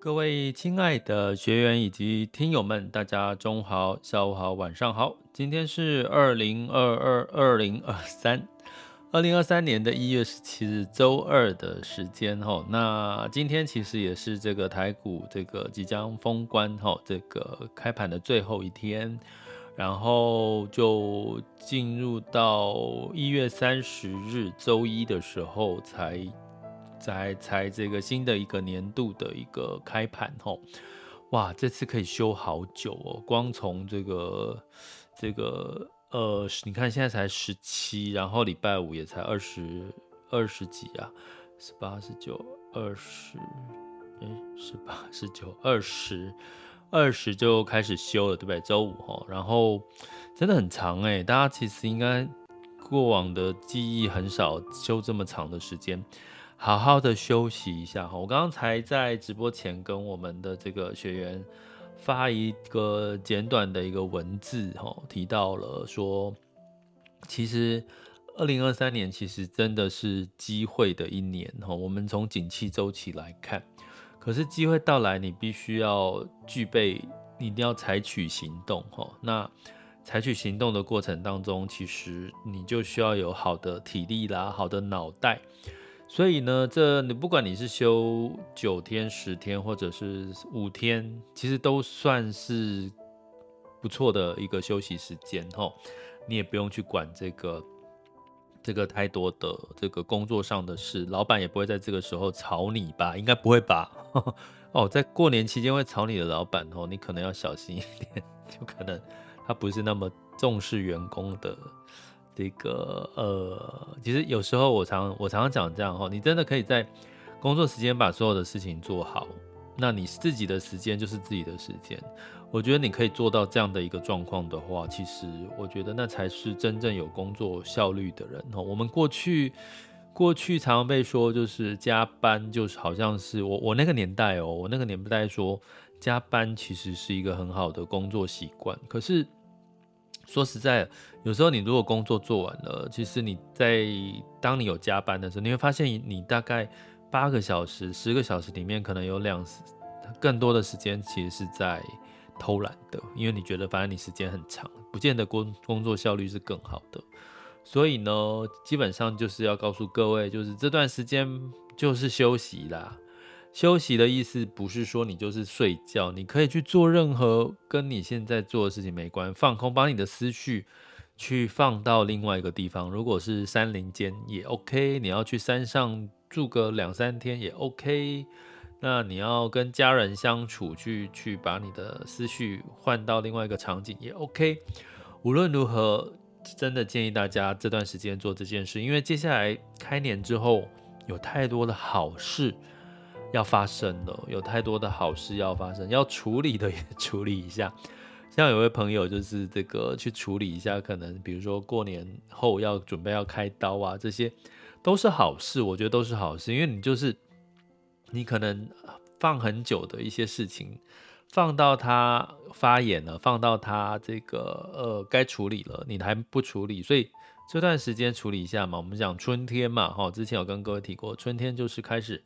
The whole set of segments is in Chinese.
各位亲爱的学员以及听友们，大家中午好、下午好、晚上好。今天是二零二二、二零二三、二零二三年的一月十七日周二的时间哈。那今天其实也是这个台股这个即将封关哈，这个开盘的最后一天，然后就进入到一月三十日周一的时候才。在才这个新的一个年度的一个开盘吼，哇，这次可以休好久哦，光从这个这个呃，你看现在才十七，然后礼拜五也才二十二十几啊，十八、十九、二十，哎，十八、十九、二十，二十就开始休了，对不对？周五吼，然后真的很长哎，大家其实应该过往的记忆很少休这么长的时间。好好的休息一下哈，我刚才在直播前跟我们的这个学员发一个简短的一个文字哈，提到了说，其实二零二三年其实真的是机会的一年哈，我们从景气周期来看，可是机会到来，你必须要具备，你一定要采取行动哈。那采取行动的过程当中，其实你就需要有好的体力啦，好的脑袋。所以呢，这你不管你是休九天、十天，或者是五天，其实都算是不错的一个休息时间哈。你也不用去管这个这个太多的这个工作上的事，老板也不会在这个时候吵你吧？应该不会吧？哦，在过年期间会吵你的老板哦，你可能要小心一点，就可能他不是那么重视员工的。这个呃，其实有时候我常我常常讲这样哈，你真的可以在工作时间把所有的事情做好，那你自己的时间就是自己的时间。我觉得你可以做到这样的一个状况的话，其实我觉得那才是真正有工作效率的人哈。我们过去过去常常被说就是加班，就是好像是我我那个年代哦，我那个年代说加班其实是一个很好的工作习惯，可是。说实在，有时候你如果工作做完了，其实你在当你有加班的时候，你会发现你大概八个小时、十个小时里面，可能有两更多的时间其实是在偷懒的，因为你觉得反正你时间很长，不见得工工作效率是更好的。所以呢，基本上就是要告诉各位，就是这段时间就是休息啦。休息的意思不是说你就是睡觉，你可以去做任何跟你现在做的事情没关，放空，把你的思绪去放到另外一个地方。如果是山林间也 OK，你要去山上住个两三天也 OK。那你要跟家人相处，去去把你的思绪换到另外一个场景也 OK。无论如何，真的建议大家这段时间做这件事，因为接下来开年之后有太多的好事。要发生了，有太多的好事要发生，要处理的也处理一下。像有位朋友就是这个去处理一下，可能比如说过年后要准备要开刀啊，这些都是好事，我觉得都是好事，因为你就是你可能放很久的一些事情放到它发炎了，放到它这个呃该处理了，你还不处理，所以这段时间处理一下嘛。我们讲春天嘛，哈，之前有跟各位提过，春天就是开始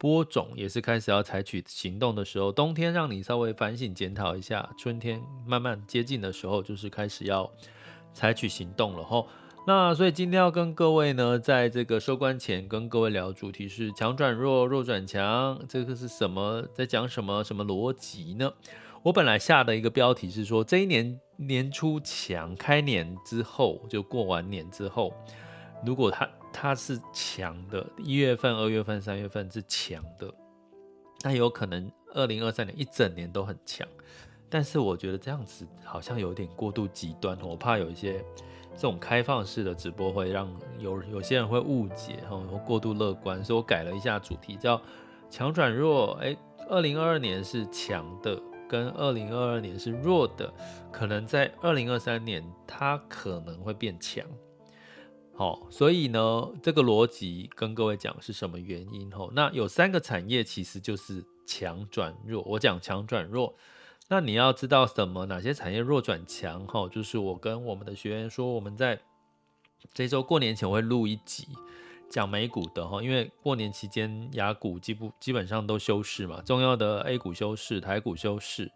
播种，也是开始要采取行动的时候。冬天让你稍微反省检讨一下，春天慢慢接近的时候，就是开始要采取行动了，哈。那所以今天要跟各位呢，在这个收官前跟各位聊主题是强转弱，弱转强，这个是什么？在讲什么？什么逻辑呢？我本来下的一个标题是说，这一年年初强，开年之后就过完年之后，如果它它是强的，一月份、二月份、三月份是强的，那有可能二零二三年一整年都很强。但是我觉得这样子好像有点过度极端，我怕有一些。这种开放式的直播会让有有些人会误解，然后过度乐观，所以我改了一下主题，叫强转弱。哎，二零二二年是强的，跟二零二二年是弱的，可能在二零二三年它可能会变强。好，所以呢，这个逻辑跟各位讲是什么原因？吼，那有三个产业其实就是强转弱。我讲强转弱。那你要知道什么？哪些产业弱转强？哈，就是我跟我们的学员说，我们在这周过年前会录一集讲美股的哈，因为过年期间亚股基不基本上都休市嘛，重要的 A 股休市，台股休市。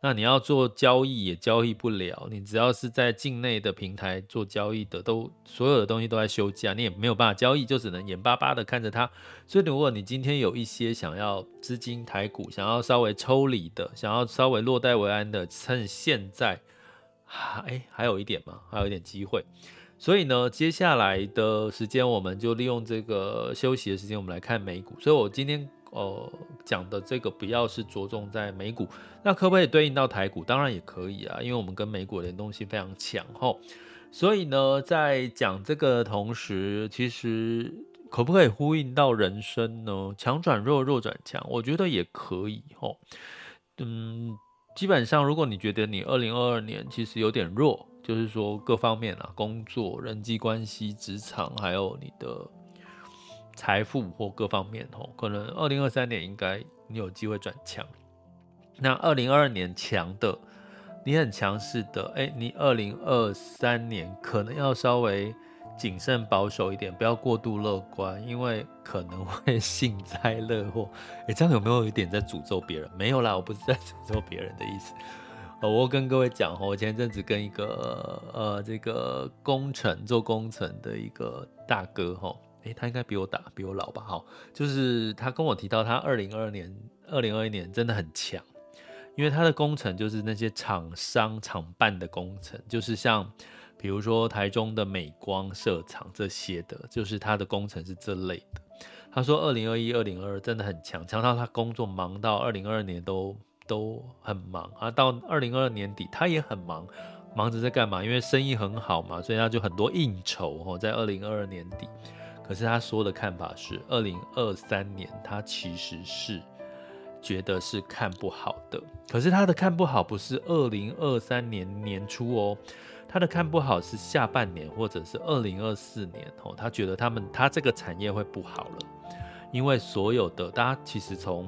那你要做交易也交易不了，你只要是在境内的平台做交易的，都所有的东西都在休假，你也没有办法交易，就只能眼巴巴的看着它。所以如果你今天有一些想要资金台股，想要稍微抽离的，想要稍微落袋为安的，趁现在还，哎，还有一点嘛，还有一点机会。所以呢，接下来的时间我们就利用这个休息的时间，我们来看美股。所以我今天。呃，讲的这个不要是着重在美股，那可不可以对应到台股？当然也可以啊，因为我们跟美股联动性非常强吼。所以呢，在讲这个同时，其实可不可以呼应到人生呢？强转弱，弱转强，我觉得也可以吼。嗯，基本上如果你觉得你二零二二年其实有点弱，就是说各方面啊，工作、人际关系、职场，还有你的。财富或各方面吼，可能二零二三年应该你有机会转强。那二零二二年强的，你很强势的，哎、你二零二三年可能要稍微谨慎保守一点，不要过度乐观，因为可能会 幸灾乐祸。哎、欸，这样有没有一点在诅咒别人？没有啦，我不是在 诅咒别人的意思。我跟各位讲吼，我前阵子跟一个呃这个工程做工程的一个大哥吼。诶，他应该比我大，比我老吧？好，就是他跟我提到，他二零二二年、二零二一年真的很强，因为他的工程就是那些厂商厂办的工程，就是像比如说台中的美光设厂这些的，就是他的工程是这类的。他说二零二一、二零二二真的很强，强到他工作忙到二零二二年都都很忙啊，到二零二二年底他也很忙，忙着在干嘛？因为生意很好嘛，所以他就很多应酬哦，在二零二二年底。可是他说的看法是，二零二三年他其实是觉得是看不好的。可是他的看不好不是二零二三年年初哦，他的看不好是下半年或者是二零二四年哦。他觉得他们他这个产业会不好了，因为所有的大家其实从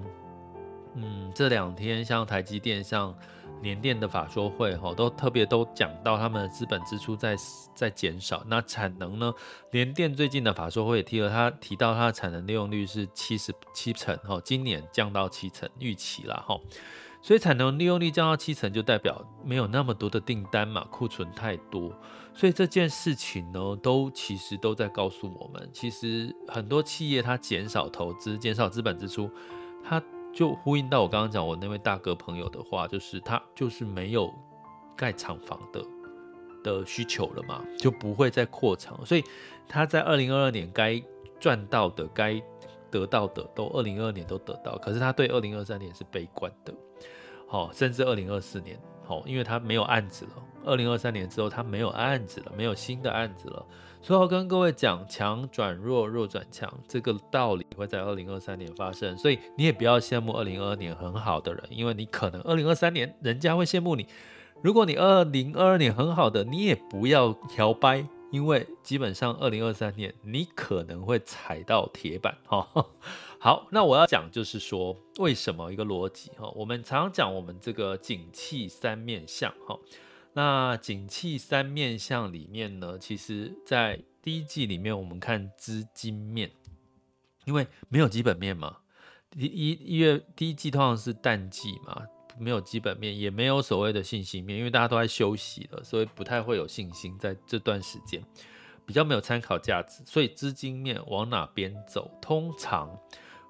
嗯这两天像台积电像。联电的法说会哈，都特别都讲到他们的资本支出在在减少。那产能呢？联电最近的法说会也提了，他提到它的产能利用率是七十七成哈，今年降到七成预期了哈。所以产能利用率降到七成，就代表没有那么多的订单嘛，库存太多。所以这件事情呢，都其实都在告诉我们，其实很多企业它减少投资、减少资本支出，它。就呼应到我刚刚讲我那位大哥朋友的话，就是他就是没有盖厂房的的需求了嘛，就不会再扩厂，所以他在二零二二年该赚到的、该得到的，都二零二二年都得到，可是他对二零二三年是悲观的，好，甚至二零二四年，好，因为他没有案子了，二零二三年之后他没有案子了，没有新的案子了。所以要跟各位讲，强转弱，弱转强，这个道理会在二零二三年发生。所以你也不要羡慕二零二二年很好的人，因为你可能二零二三年人家会羡慕你。如果你二零二二年很好的，你也不要摇摆，因为基本上二零二三年你可能会踩到铁板哈。好，那我要讲就是说为什么一个逻辑哈，我们常常讲我们这个景气三面相哈。那景气三面向里面呢，其实在第一季里面我们看资金面，因为没有基本面嘛，一一一月第一季通常是淡季嘛。没有基本面，也没有所谓的信心面，因为大家都在休息了，所以不太会有信心在这段时间，比较没有参考价值。所以资金面往哪边走？通常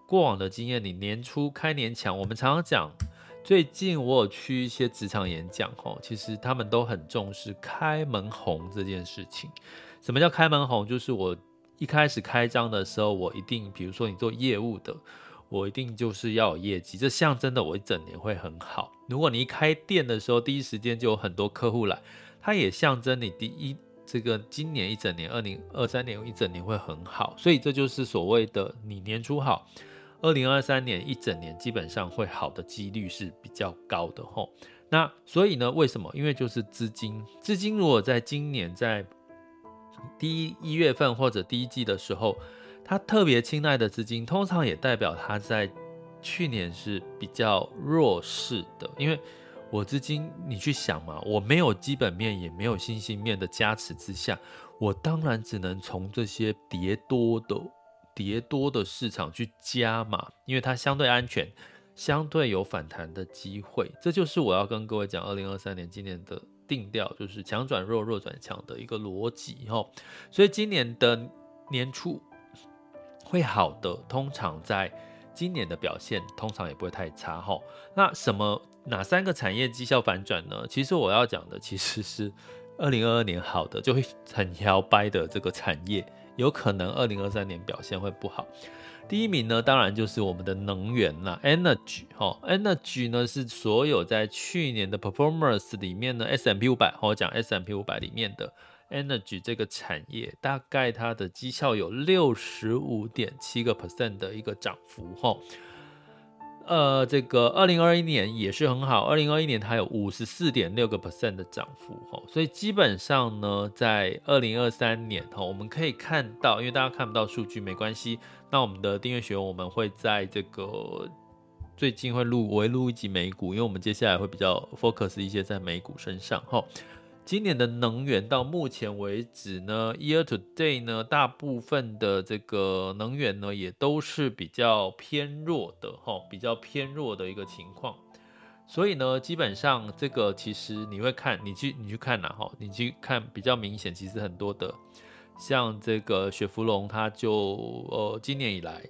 过往的经验，你年初开年强，我们常常讲，最近我有去一些职场演讲，吼，其实他们都很重视开门红这件事情。什么叫开门红？就是我一开始开张的时候，我一定，比如说你做业务的。我一定就是要有业绩，这象征的我一整年会很好。如果你一开店的时候，第一时间就有很多客户来，它也象征你第一这个今年一整年，二零二三年一整年会很好。所以这就是所谓的你年初好，二零二三年一整年基本上会好的几率是比较高的吼。那所以呢，为什么？因为就是资金，资金如果在今年在第一一月份或者第一季的时候。他特别青睐的资金，通常也代表他在去年是比较弱势的。因为我资金，你去想嘛，我没有基本面，也没有信心面的加持之下，我当然只能从这些跌多的、跌多的市场去加嘛，因为它相对安全，相对有反弹的机会。这就是我要跟各位讲，二零二三年今年的定调，就是强转弱，弱转强的一个逻辑哈。所以今年的年初。会好的，通常在今年的表现通常也不会太差哈。那什么哪三个产业绩效反转呢？其实我要讲的其实是二零二二年好的就会很摇摆的这个产业，有可能二零二三年表现会不好。第一名呢，当然就是我们的能源啦，Energy 哈，Energy 呢是所有在去年的 Performance 里面呢，S M P 五百，我讲 S M P 五百里面的。Energy 这个产业大概它的绩效有六十五点七个 percent 的一个涨幅哈，呃，这个二零二一年也是很好，二零二一年它有五十四点六个 percent 的涨幅哈，所以基本上呢，在二零二三年哈，我们可以看到，因为大家看不到数据没关系，那我们的订阅学员我们会在这个最近会录，我会录一集美股，因为我们接下来会比较 focus 一些在美股身上哈。今年的能源到目前为止呢，year to day 呢，大部分的这个能源呢，也都是比较偏弱的哈，比较偏弱的一个情况。所以呢，基本上这个其实你会看，你去你去看哪哈，你去看比较明显，其实很多的像这个雪佛龙，它就呃今年以来，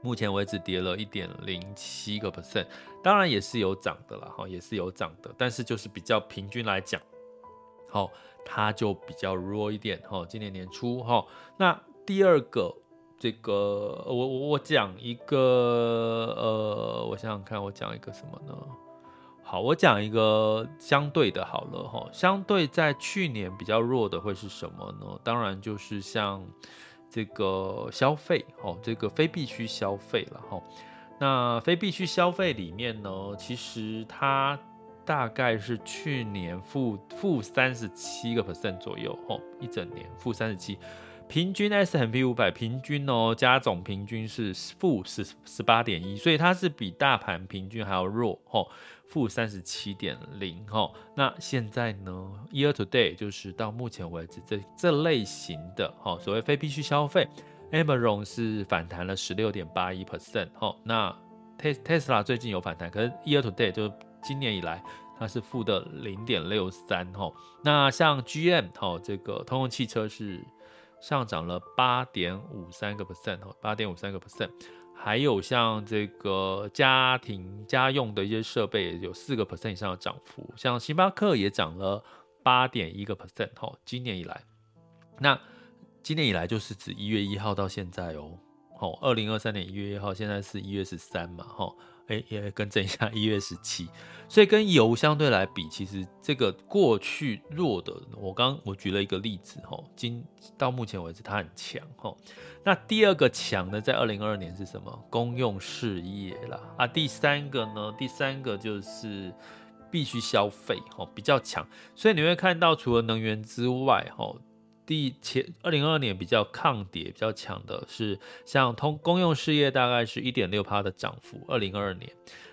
目前为止跌了一点零七个 percent，当然也是有涨的啦哈，也是有涨的，但是就是比较平均来讲。好，它就比较弱一点哈。今年年初哈，那第二个这个我我我讲一个呃，我想想看，我讲一个什么呢？好，我讲一个相对的，好了哈。相对在去年比较弱的会是什么呢？当然就是像这个消费哦，这个非必需消费了哈。那非必需消费里面呢，其实它。大概是去年负负三十七个 percent 左右，吼，一整年负三十七，平均 S&P 五百平均哦，加总平均是负十十八点一，所以它是比大盘平均还要弱，吼，负三十七点零，吼。那现在呢，year to date 就是到目前为止这这类型的，吼，所谓非必需消费，Amazon 是反弹了十六点八一 percent，吼。那 Tesla 最近有反弹，可是 year to date 就今年以来，它是负的零点六三哈。那像 GM 哈，这个通用汽车是上涨了八点五三个 percent 哈，八点五三个 percent。还有像这个家庭家用的一些设备有四个 percent 以上的涨幅，像星巴克也涨了八点一个 percent 哈。今年以来，那今年以来就是指一月一号到现在哦，好，二零二三年一月一号，现在是一月十三嘛哈。哎，也更正一下，一月十七，所以跟油相对来比，其实这个过去弱的，我刚我举了一个例子哈，今到目前为止它很强哈。那第二个强的在二零二二年是什么？公用事业啦啊，第三个呢？第三个就是必须消费哈，比较强。所以你会看到，除了能源之外哈，第前二零二二年比较抗跌比较强的是像通公用事业，大概是一点六趴的涨幅。二零二二年，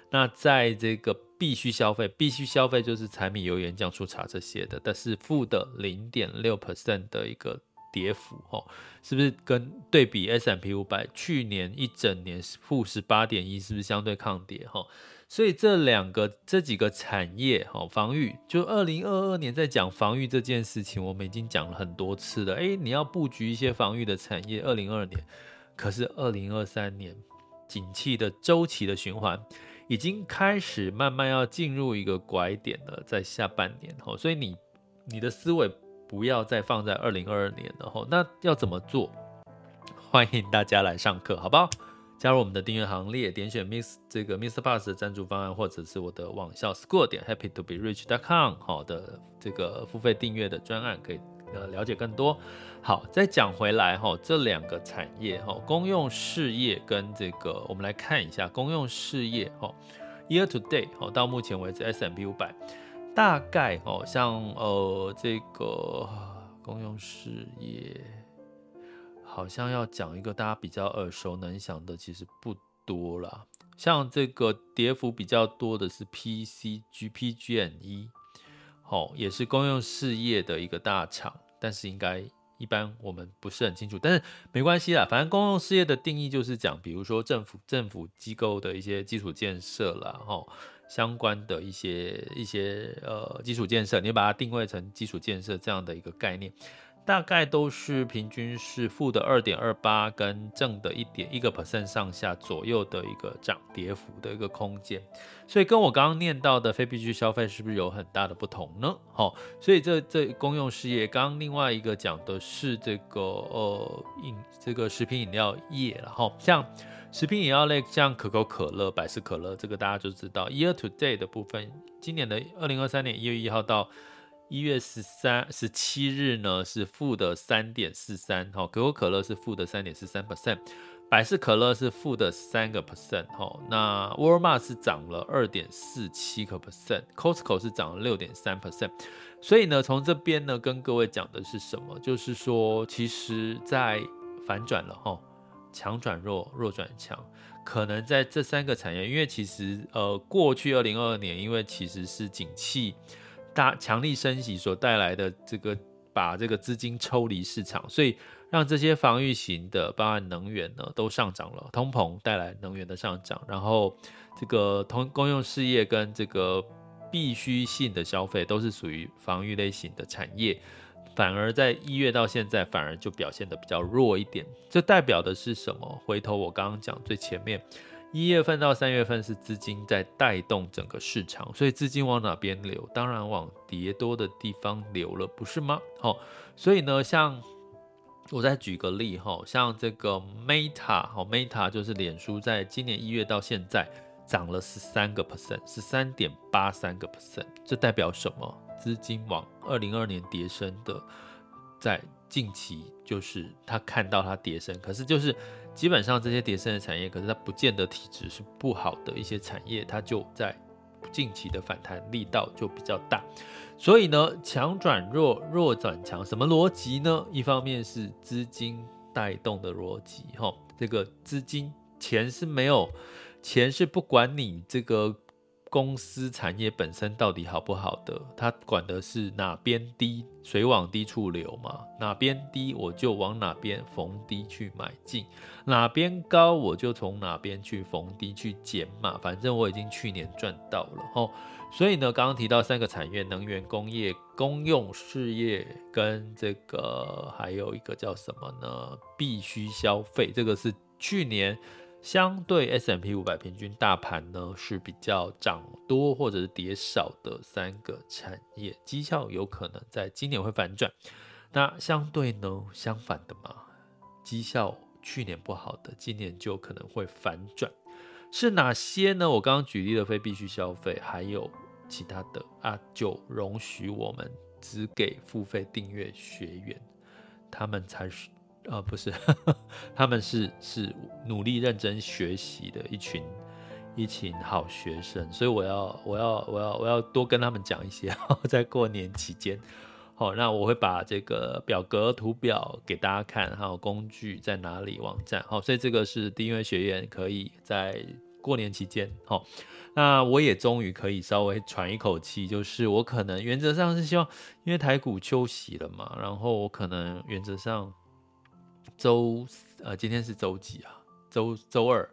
那在这个必须消费，必须消费就是柴米油盐酱醋茶这些的，但是负的零点六 percent 的一个跌幅，哦，是不是跟对比 S M P 五百去年一整年负十八点一，是不是相对抗跌？哈。所以这两个这几个产业，哈，防御就二零二二年在讲防御这件事情，我们已经讲了很多次了。诶，你要布局一些防御的产业，二零二二年，可是二零二三年景气的周期的循环已经开始慢慢要进入一个拐点了，在下半年，哈，所以你你的思维不要再放在二零二二年了，哈，那要怎么做？欢迎大家来上课，好不好？加入我们的订阅行列，点选 Miss 这个 Mr. Bus 的赞助方案，或者是我的网校 School 点 Happy to be Rich dot com 好的这个付费订阅的专案，可以呃了解更多。好，再讲回来哈，这两个产业哈，公用事业跟这个，我们来看一下公用事业哈，Year to date，到目前为止 S&P 五百大概哦，像呃这个公用事业。好像要讲一个大家比较耳熟能详的，其实不多啦。像这个跌幅比较多的是 PCG PG&E，好，也是公用事业的一个大厂，但是应该一般我们不是很清楚，但是没关系啦，反正公用事业的定义就是讲，比如说政府政府机构的一些基础建设啦，哈，相关的一些一些呃基础建设，你把它定位成基础建设这样的一个概念。大概都是平均是负的二点二八跟正的一点一个 percent 上下左右的一个涨跌幅的一个空间，所以跟我刚刚念到的非必需消费是不是有很大的不同呢？好，所以这这公用事业，刚刚另外一个讲的是这个呃饮这个食品饮料业，然后像食品饮料类，像可口可乐、百事可乐，这个大家就知道 year to date 的部分，今年的二零二三年一月一号到。一月十三、十七日呢是负的三点四三，哈，可口可乐是负的三点四三 percent，百事可乐是负的三个 percent，哈，那沃尔玛是涨了二点四七个 percent，Costco 是涨了六点三 percent，所以呢，从这边呢跟各位讲的是什么？就是说，其实在反转了，哈，强转弱，弱转强，可能在这三个产业，因为其实呃，过去二零二二年，因为其实是景气。大强力升息所带来的这个，把这个资金抽离市场，所以让这些防御型的，包含能源呢，都上涨了。通膨带来能源的上涨，然后这个通公用事业跟这个必需性的消费都是属于防御类型的产业，反而在一月到现在，反而就表现得比较弱一点。这代表的是什么？回头我刚刚讲最前面。一月份到三月份是资金在带动整个市场，所以资金往哪边流？当然往跌多的地方流了，不是吗？好，所以呢，像我再举个例哈，像这个 Meta，好，Meta 就是脸书，在今年一月到现在涨了十三个 percent，十三点八三个 percent，这代表什么？资金往二零二二年跌升的，在近期就是他看到它跌升，可是就是。基本上这些迭升的产业，可是它不见得体质是不好的一些产业，它就在近期的反弹力道就比较大。所以呢，强转弱，弱转强，什么逻辑呢？一方面是资金带动的逻辑，哈，这个资金钱是没有，钱是不管你这个。公司产业本身到底好不好的，它管的是哪边低，水往低处流嘛，哪边低我就往哪边逢低去买进，哪边高我就从哪边去逢低去减嘛，反正我已经去年赚到了吼。所以呢，刚刚提到三个产业：能源、工业、公用事业，跟这个还有一个叫什么呢？必须消费，这个是去年。相对 S&P 五百平均大盘呢，是比较涨多或者是跌少的三个产业，绩效有可能在今年会反转。那相对呢，相反的嘛，绩效去年不好的，今年就可能会反转。是哪些呢？我刚刚举例的非必须消费，还有其他的啊，就容许我们只给付费订阅学员，他们才是。呃，不是，他们是是努力认真学习的一群一群好学生，所以我要我要我要我要多跟他们讲一些，在过年期间，好，那我会把这个表格图表给大家看，还有工具在哪里，网站。好，所以这个是订阅学员可以在过年期间，好，那我也终于可以稍微喘一口气，就是我可能原则上是希望，因为台股休息了嘛，然后我可能原则上周呃今天是周几啊？周周二，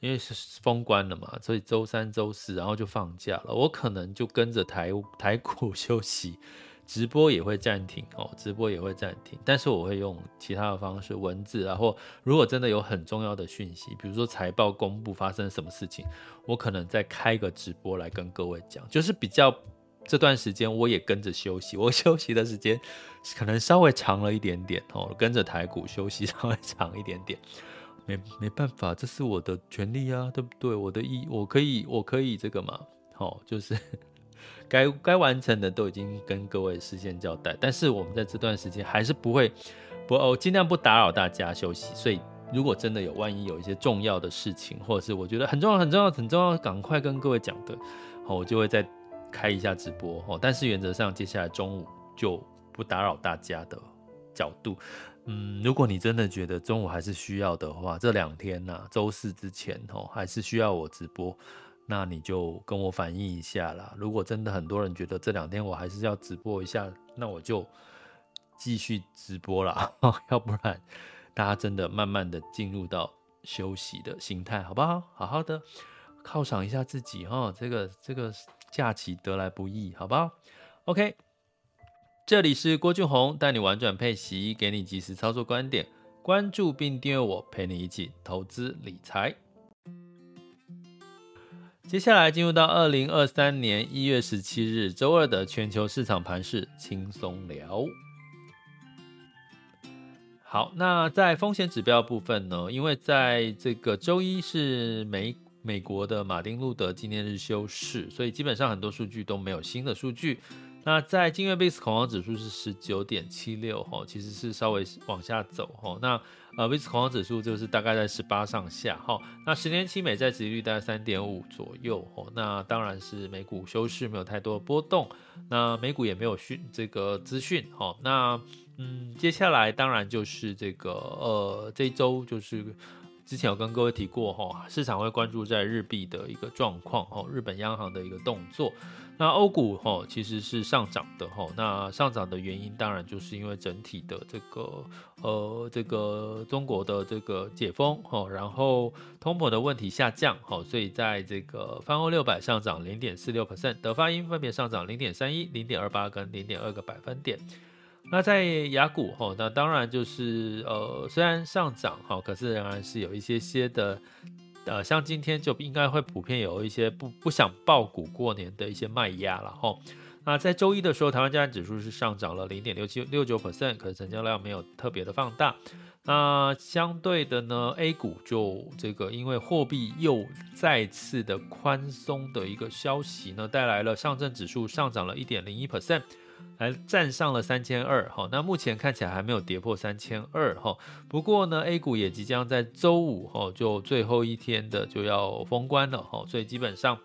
因为是封关了嘛，所以周三、周四然后就放假了，我可能就跟着台台股休息。直播也会暂停哦，直播也会暂停，但是我会用其他的方式，文字啊，或如果真的有很重要的讯息，比如说财报公布发生什么事情，我可能再开个直播来跟各位讲，就是比较这段时间我也跟着休息，我休息的时间可能稍微长了一点点哦，跟着台股休息稍微长一点点，没没办法，这是我的权利啊，对不对？我的意，我可以，我可以这个嘛，好，就是。该该完成的都已经跟各位事先交代，但是我们在这段时间还是不会不哦，尽量不打扰大家休息。所以如果真的有万一有一些重要的事情，或者是我觉得很重要很重要很重要，赶快跟各位讲的，好，我就会在开一下直播哦。但是原则上接下来中午就不打扰大家的角度。嗯，如果你真的觉得中午还是需要的话，这两天呐，周四之前哦，还是需要我直播。那你就跟我反映一下啦。如果真的很多人觉得这两天我还是要直播一下，那我就继续直播啦。要不然大家真的慢慢的进入到休息的心态，好不好？好好的犒赏一下自己哈。这个这个假期得来不易，好不好？OK，这里是郭俊宏带你玩转配息，给你及时操作观点，关注并订阅我，陪你一起投资理财。接下来进入到二零二三年一月十七日周二的全球市场盘势轻松聊。好，那在风险指标部分呢，因为在这个周一是美美国的马丁路德纪念日休市，所以基本上很多数据都没有新的数据。那在今日 VIX 恐慌指数是十九点七六哈，其实是稍微往下走哈。那呃 VIX 恐慌指数就是大概在十八上下哈。那十年期美债殖利率大概三点五左右哈。那当然是美股休市，没有太多的波动。那美股也没有讯这个资讯哈。那嗯，接下来当然就是这个呃这周就是之前有跟各位提过哈，市场会关注在日币的一个状况哦，日本央行的一个动作。那欧股吼其实是上涨的吼，那上涨的原因当然就是因为整体的这个呃这个中国的这个解封吼，然后通膨的问题下降吼，所以在这个泛欧六百上涨零点四六 percent，德发英分别上涨零点三一、零点二八跟零点二个百分点。那在雅股哈，那当然就是呃虽然上涨哈，可是仍然是有一些些的。呃，像今天就应该会普遍有一些不不想抱股过年的一些卖压了哈。那在周一的时候，台湾加权指数是上涨了零点六七六九 percent，可是成交量没有特别的放大。那相对的呢，A 股就这个因为货币又再次的宽松的一个消息呢，带来了上证指数上涨了一点零一 percent。还站上了三千二，哈，那目前看起来还没有跌破三千二，哈。不过呢，A 股也即将在周五，哈，就最后一天的就要封关了，哈，所以基本上，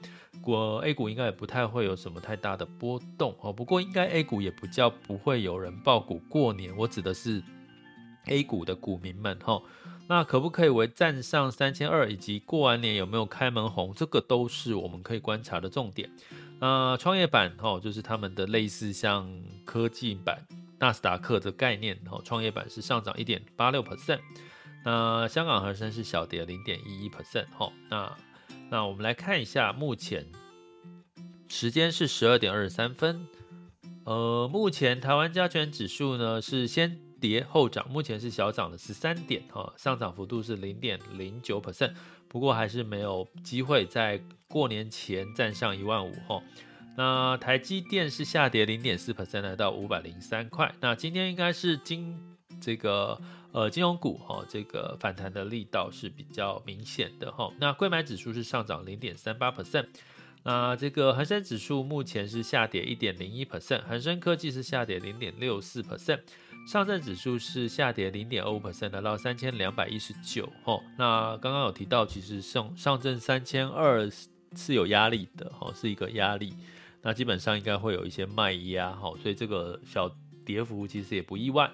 国 A 股应该也不太会有什么太大的波动，哈。不过应该 A 股也不叫不会有人爆股过年，我指的是 A 股的股民们，哈。那可不可以为站上三千二，以及过完年有没有开门红，这个都是我们可以观察的重点。那创业板哈，就是他们的类似像科技板、纳斯达克的概念哈，创业板是上涨一点八六 percent，那香港恒生是小跌零点一一 percent 哈。那那我们来看一下，目前时间是十二点二十三分，呃，目前台湾加权指数呢是先跌后涨，目前是小涨了十三点哈，上涨幅度是零点零九 percent。不过还是没有机会在过年前站上一万五哈。那台积电是下跌零点四 percent，来到五百零三块。那今天应该是金这个呃金融股哈，这个反弹的力道是比较明显的哈。那贵买指数是上涨零点三八 percent。那这个恒生指数目前是下跌一点零一 percent，恒生科技是下跌零点六四 percent。上证指数是下跌零点二五 percent，来到三千两百一十九。吼，那刚刚有提到，其实上上证三千二是有压力的，吼，是一个压力。那基本上应该会有一些卖压，吼，所以这个小跌幅其实也不意外。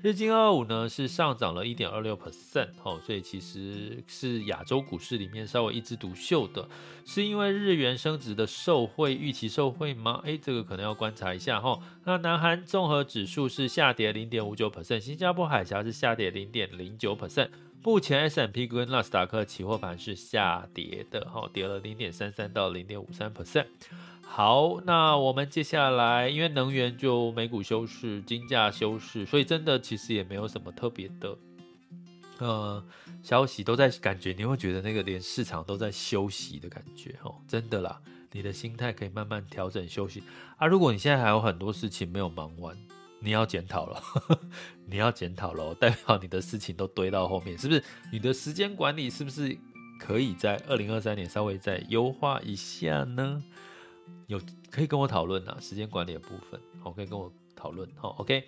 日经二五呢是上涨了一点二六 percent，哦，所以其实是亚洲股市里面稍微一枝独秀的，是因为日元升值的受惠预期受惠吗？诶，这个可能要观察一下哈、哦。那南韩综合指数是下跌零点五九 percent，新加坡海峡是下跌零点零九 percent。目前 S M P 跟纳斯达克期货盘是下跌的，哈，跌了零点三三到零点五三 percent。好，那我们接下来，因为能源就美股休市，金价休市，所以真的其实也没有什么特别的，呃，消息都在感觉，你会觉得那个连市场都在休息的感觉，哦，真的啦，你的心态可以慢慢调整休息啊。如果你现在还有很多事情没有忙完。你要检讨了，你要检讨了，代表你的事情都堆到后面，是不是？你的时间管理是不是可以在二零二三年稍微再优化一下呢？有可以跟我讨论啊，时间管理的部分，好，可以跟我讨论，好，OK。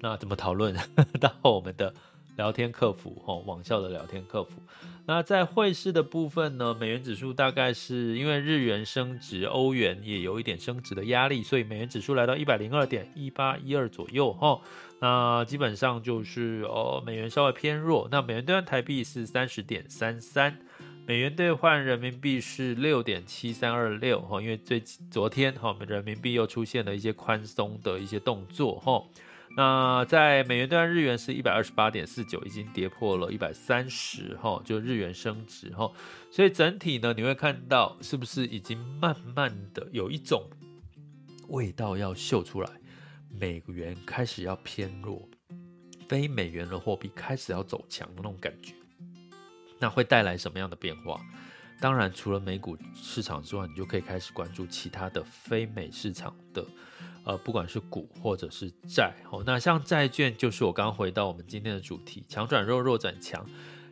那怎么讨论？到我们的。聊天客服，吼，网校的聊天客服。那在汇市的部分呢，美元指数大概是因为日元升值，欧元也有一点升值的压力，所以美元指数来到一百零二点一八一二左右，哈。那基本上就是哦，美元稍微偏弱。那美元兑换台币是三十点三三，美元兑换人民币是六点七三二六，哈。因为最昨天哈，人民币又出现了一些宽松的一些动作，哈。那在美元兑换日元是一百二十八点四九，已经跌破了一百三十哈，就日元升值哈，所以整体呢，你会看到是不是已经慢慢的有一种味道要嗅出来，美元开始要偏弱，非美元的货币开始要走强的那种感觉，那会带来什么样的变化？当然，除了美股市场之外，你就可以开始关注其他的非美市场的。呃，不管是股或者是债，哦，那像债券，就是我刚回到我们今天的主题，强转弱，弱转强。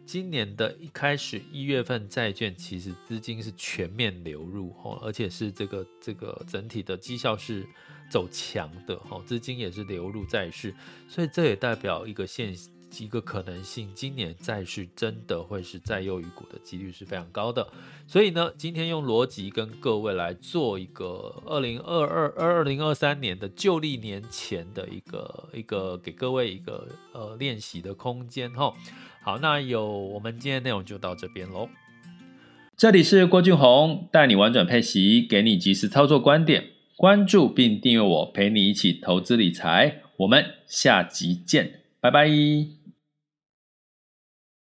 今年的一开始一月份，债券其实资金是全面流入，哦，而且是这个这个整体的绩效是走强的，哦，资金也是流入债市，所以这也代表一个现几个可能性，今年债市真的会是债优于股的几率是非常高的。所以呢，今天用逻辑跟各位来做一个二零二二二零二三年的旧历年前的一个一个给各位一个呃练习的空间哈。好，那有我们今天内容就到这边喽。这里是郭俊宏，带你玩转配息，给你及时操作观点，关注并订阅我，陪你一起投资理财。我们下集见，拜拜。